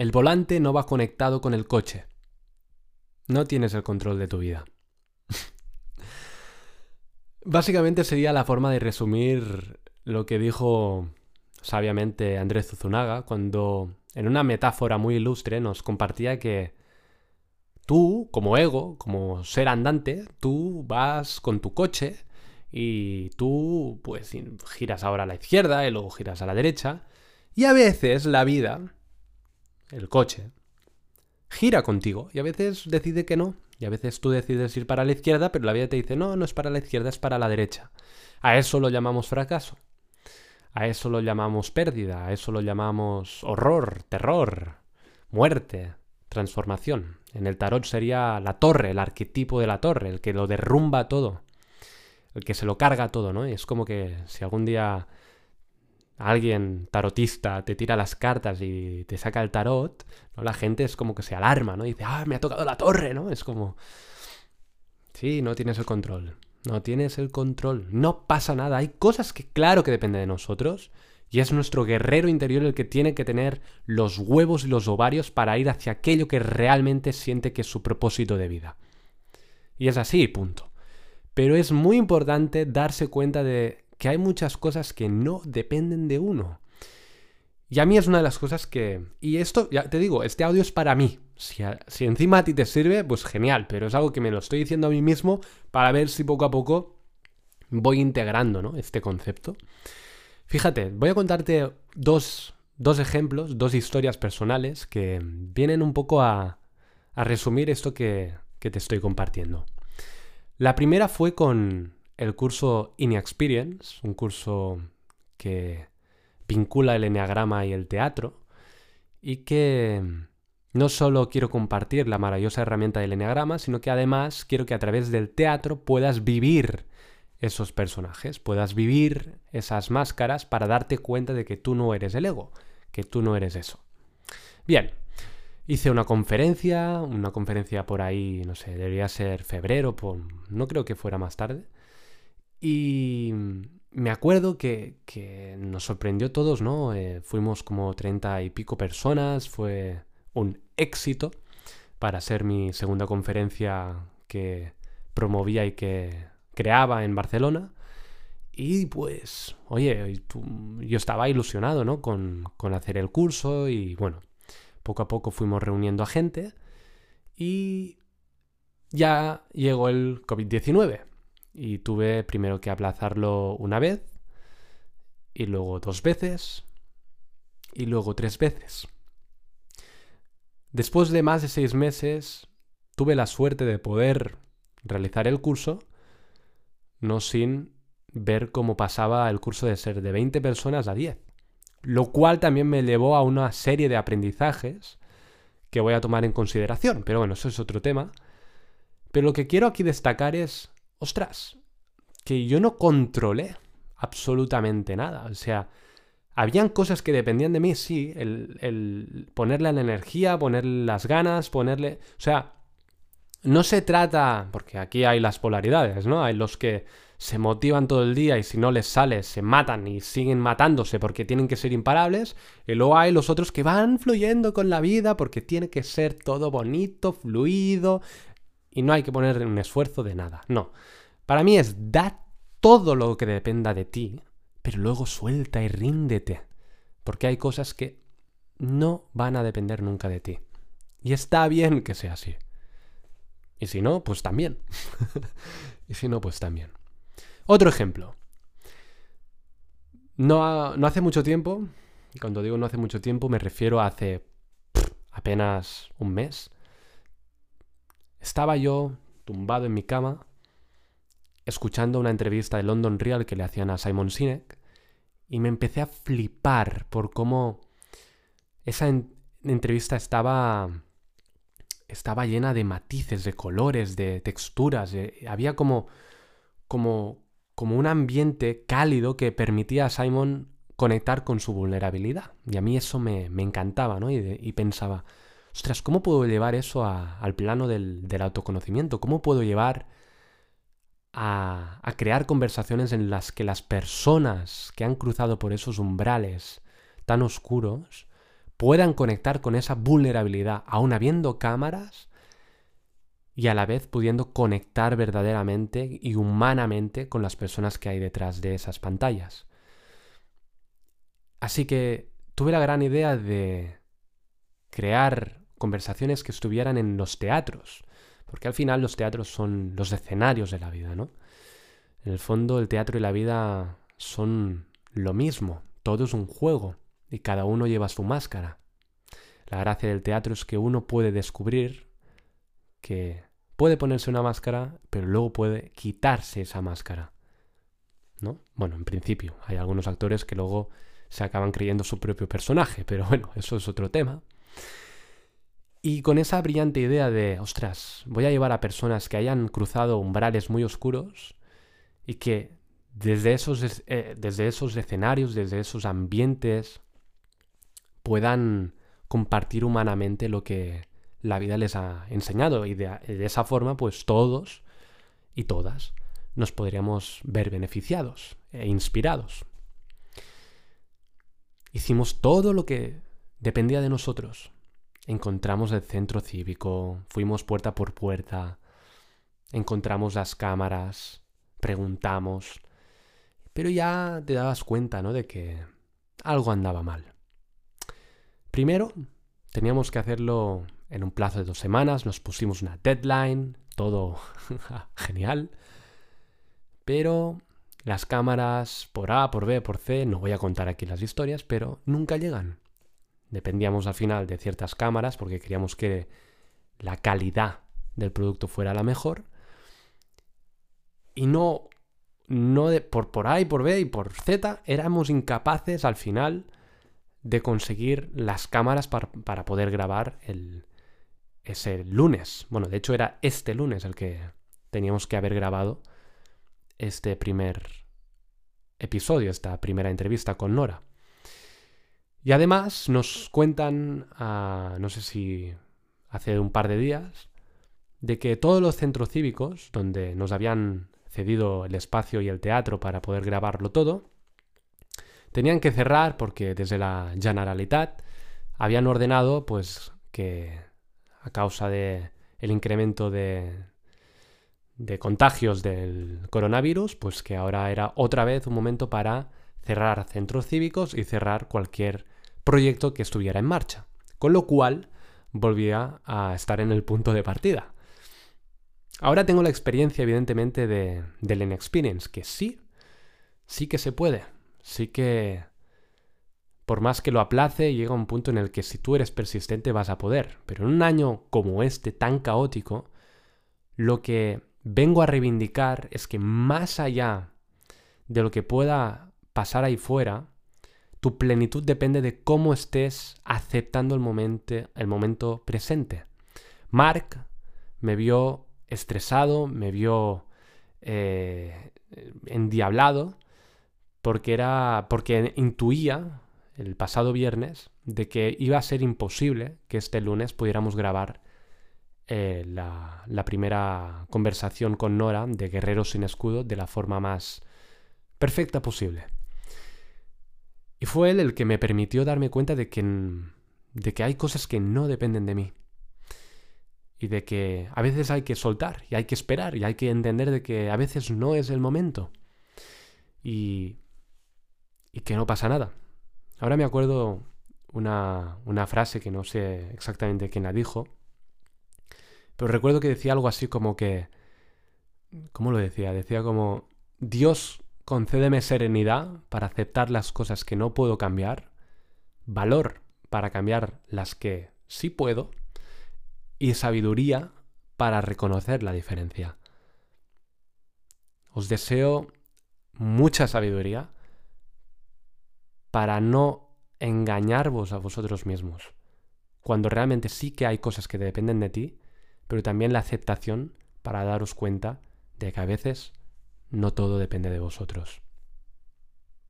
El volante no va conectado con el coche. No tienes el control de tu vida. Básicamente sería la forma de resumir lo que dijo sabiamente Andrés Zuzunaga cuando en una metáfora muy ilustre nos compartía que tú, como ego, como ser andante, tú vas con tu coche y tú pues giras ahora a la izquierda y luego giras a la derecha y a veces la vida, el coche, gira contigo y a veces decide que no y a veces tú decides ir para la izquierda pero la vida te dice no, no es para la izquierda, es para la derecha. A eso lo llamamos fracaso. A eso lo llamamos pérdida, a eso lo llamamos horror, terror, muerte, transformación. En el tarot sería la torre, el arquetipo de la torre, el que lo derrumba todo, el que se lo carga todo, ¿no? Y es como que si algún día alguien tarotista te tira las cartas y te saca el tarot, ¿no? la gente es como que se alarma, ¿no? Dice, ah, me ha tocado la torre, ¿no? Es como... Sí, no tienes el control. No tienes el control. No pasa nada. Hay cosas que claro que dependen de nosotros. Y es nuestro guerrero interior el que tiene que tener los huevos y los ovarios para ir hacia aquello que realmente siente que es su propósito de vida. Y es así, punto. Pero es muy importante darse cuenta de que hay muchas cosas que no dependen de uno. Y a mí es una de las cosas que... Y esto, ya te digo, este audio es para mí. Si, encima a ti te sirve, pues genial, pero es algo que me lo estoy diciendo a mí mismo para ver si poco a poco voy integrando ¿no? este concepto. Fíjate, voy a contarte dos, ejemplos, dos historias personales que vienen un poco a, a resumir esto que, que te estoy compartiendo. La primera fue con el curso Experience, un curso que vincula el enneagrama y el teatro, y que no solo quiero compartir la maravillosa herramienta del enneagrama, sino que además quiero que a través del teatro puedas vivir esos personajes, puedas vivir esas máscaras para darte cuenta de que tú no eres el ego, que tú no eres eso. Bien, hice una conferencia, una conferencia por ahí, no sé, debería ser febrero, no creo que fuera más tarde. Y me acuerdo que, nos sorprendió todos, ¿no? Eh, fuimos como treinta y pico personas, fue un éxito para ser mi segunda conferencia que promovía y que creaba en Barcelona. Y pues, oye, yo estaba ilusionado, ¿no? Con, con hacer el curso y bueno, poco a poco fuimos reuniendo a gente y ya llegó el COVID-19 y tuve primero que aplazarlo una vez y luego dos veces y luego tres veces. Después de más de seis meses tuve la suerte de poder realizar el curso no sin ver cómo pasaba el curso de ser de 20 personas a 10. Lo cual también me llevó a una serie de aprendizajes que voy a tomar en consideración. Pero bueno, eso es otro tema. Pero lo que quiero aquí destacar es, ostras, que yo no controlé absolutamente nada. O sea, habían cosas que dependían de mí, sí, el, el ponerle la energía, ponerle las ganas, ponerle... O sea, no se trata, porque aquí hay las polaridades, ¿no? Hay los que se motivan todo el día y si no les sale se matan y siguen matándose porque tienen que ser imparables. Y luego hay los otros que van fluyendo con la vida porque tiene que ser todo bonito, fluido y no hay que poner un esfuerzo de nada. No. Para mí es da todo lo que dependa de ti, pero luego suelta y ríndete. Porque hay cosas que no van a depender nunca de ti. Y está bien que sea así. Y si no, pues también. y si no, pues también. Otro ejemplo. No, no hace mucho tiempo, y cuando digo no hace mucho tiempo me refiero a hace apenas un mes, estaba yo tumbado en mi cama escuchando una entrevista de London Real que le hacían a Simon Sinek y me empecé a flipar por cómo esa entrevista estaba estaba llena de matices, de colores, de texturas. había como, como, como un ambiente cálido que permitía a Simon conectar con su vulnerabilidad. Y a mí eso me, encantaba, ¿no? Y, pensaba, ostras, ¿cómo puedo llevar eso al plano del, autoconocimiento? ¿Cómo puedo llevar a, a, crear conversaciones en las que las personas que han cruzado por esos umbrales tan oscuros puedan conectar con esa vulnerabilidad, aún habiendo cámaras y a la vez pudiendo conectar verdaderamente y humanamente con las personas que hay detrás de esas pantallas. Así que tuve la gran idea de crear conversaciones que estuvieran en los teatros, porque al final los teatros son los escenarios de la vida, ¿no? En el fondo el teatro y la vida son lo mismo, todo es un juego y cada uno lleva su máscara. La gracia del teatro es que uno puede descubrir que puede ponerse una máscara, pero luego puede quitarse esa máscara. ¿No? Bueno, en principio, hay algunos actores que luego se acaban creyendo su propio personaje, pero bueno, eso es otro tema. Y con esa brillante idea de, ostras, voy a llevar a personas que hayan cruzado umbrales muy oscuros y que desde esos, eh, desde esos escenarios, desde esos ambientes, puedan compartir humanamente lo que la vida les ha enseñado y de, esa forma pues todos y todas nos podríamos ver beneficiados e inspirados. Hicimos todo lo que dependía de nosotros. Encontramos el centro cívico, fuimos puerta por puerta, encontramos las cámaras, preguntamos, pero ya te dabas cuenta, ¿no? De que algo andaba mal. Primero, teníamos que hacerlo en un plazo de dos semanas, nos pusimos una deadline, todo genial. Pero las cámaras por A, por B, por C, no voy a contar aquí las historias, pero nunca llegan. Dependíamos al final de ciertas cámaras porque queríamos que la calidad del producto fuera la mejor. Y no, no por, por A y por B y por Z, éramos incapaces al final de conseguir las cámaras para poder grabar el, ese lunes. Bueno, de hecho era este lunes el que teníamos que haber grabado este primer episodio, esta primera entrevista con Nora. Y además nos cuentan, no sé si hace un par de días, de que todos los centros cívicos, donde nos habían cedido el espacio y el teatro para poder grabarlo todo, tenían que cerrar porque desde la Generalitat habían ordenado pues que a causa de el incremento de, de contagios del coronavirus, pues que ahora era otra vez un momento para cerrar centros cívicos y cerrar cualquier proyecto que estuviera en marcha. Con lo cual volvía a estar en el punto de partida. Ahora tengo la experiencia, evidentemente, de, del Inexperience, que sí, sí que se puede. Sí que por más que lo aplace, llega un punto en el que si tú eres persistente vas a poder. Pero en un año como este, tan caótico, lo que vengo a reivindicar es que más allá de lo que pueda pasar ahí fuera, tu plenitud depende de cómo estés aceptando el momento, el momento presente. Mark me vio estresado, me vio eh, endiablado, porque era. porque intuía el pasado viernes de que iba a ser imposible que este lunes pudiéramos grabar eh, la, la, primera conversación con Nora de Guerreros sin Escudo de la forma más perfecta posible. Y fue él el que me permitió darme cuenta de que, de que hay cosas que no dependen de mí. Y de que a veces hay que soltar y hay que esperar y hay que entender de que a veces no es el momento. Y, y que no pasa nada. Ahora me acuerdo una, una frase que no sé exactamente quién la dijo, pero recuerdo que decía algo así como que... ¿Cómo lo decía? Decía como, Dios concédeme serenidad para aceptar las cosas que no puedo cambiar, valor para cambiar las que sí puedo y sabiduría para reconocer la diferencia. Os deseo mucha sabiduría para no engañarvos a vosotros mismos, cuando realmente sí que hay cosas que dependen de ti, pero también la aceptación para daros cuenta de que a veces no todo depende de vosotros.